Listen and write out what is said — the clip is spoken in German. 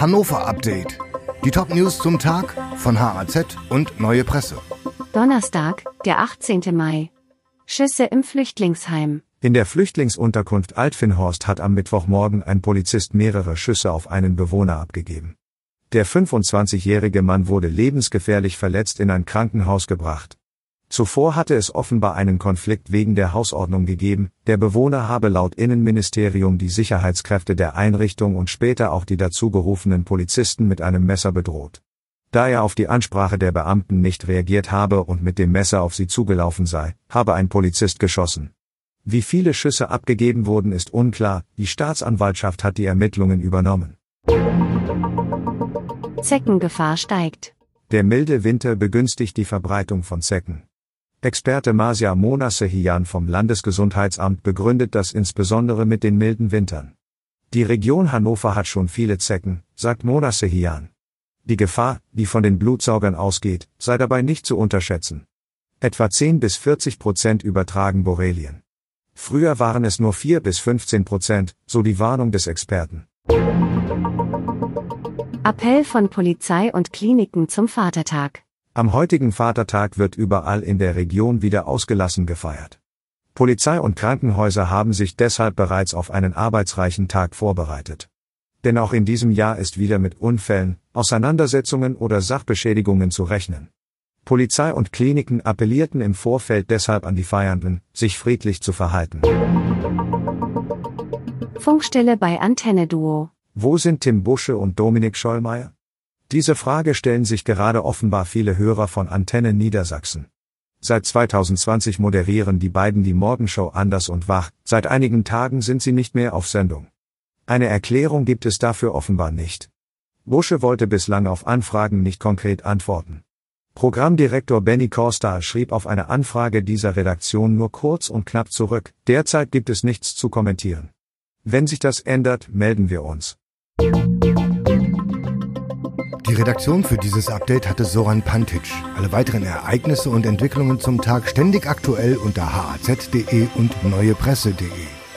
Hannover Update. Die Top-News zum Tag von HAZ und Neue Presse. Donnerstag, der 18. Mai. Schüsse im Flüchtlingsheim. In der Flüchtlingsunterkunft Altfinhorst hat am Mittwochmorgen ein Polizist mehrere Schüsse auf einen Bewohner abgegeben. Der 25-jährige Mann wurde lebensgefährlich verletzt in ein Krankenhaus gebracht. Zuvor hatte es offenbar einen Konflikt wegen der Hausordnung gegeben, der Bewohner habe laut Innenministerium die Sicherheitskräfte der Einrichtung und später auch die dazugerufenen Polizisten mit einem Messer bedroht. Da er auf die Ansprache der Beamten nicht reagiert habe und mit dem Messer auf sie zugelaufen sei, habe ein Polizist geschossen. Wie viele Schüsse abgegeben wurden, ist unklar, die Staatsanwaltschaft hat die Ermittlungen übernommen. Zeckengefahr steigt. Der milde Winter begünstigt die Verbreitung von Zecken. Experte Masia Monassehian vom Landesgesundheitsamt begründet das insbesondere mit den milden Wintern. Die Region Hannover hat schon viele Zecken, sagt Monassehian. Die Gefahr, die von den Blutsaugern ausgeht, sei dabei nicht zu unterschätzen. Etwa 10 bis 40 Prozent übertragen Borrelien. Früher waren es nur 4 bis 15 Prozent, so die Warnung des Experten. Appell von Polizei und Kliniken zum Vatertag. Am heutigen Vatertag wird überall in der Region wieder ausgelassen gefeiert. Polizei und Krankenhäuser haben sich deshalb bereits auf einen arbeitsreichen Tag vorbereitet. Denn auch in diesem Jahr ist wieder mit Unfällen, Auseinandersetzungen oder Sachbeschädigungen zu rechnen. Polizei und Kliniken appellierten im Vorfeld deshalb an die Feiernden, sich friedlich zu verhalten. Funkstelle bei Antenne Duo. Wo sind Tim Busche und Dominik Schollmeier? Diese Frage stellen sich gerade offenbar viele Hörer von Antenne Niedersachsen. Seit 2020 moderieren die beiden die Morgenshow anders und wach, seit einigen Tagen sind sie nicht mehr auf Sendung. Eine Erklärung gibt es dafür offenbar nicht. Busche wollte bislang auf Anfragen nicht konkret antworten. Programmdirektor Benny Costa schrieb auf eine Anfrage dieser Redaktion nur kurz und knapp zurück, derzeit gibt es nichts zu kommentieren. Wenn sich das ändert, melden wir uns. Die Redaktion für dieses Update hatte Soran Pantic. Alle weiteren Ereignisse und Entwicklungen zum Tag ständig aktuell unter haz.de und neuepresse.de.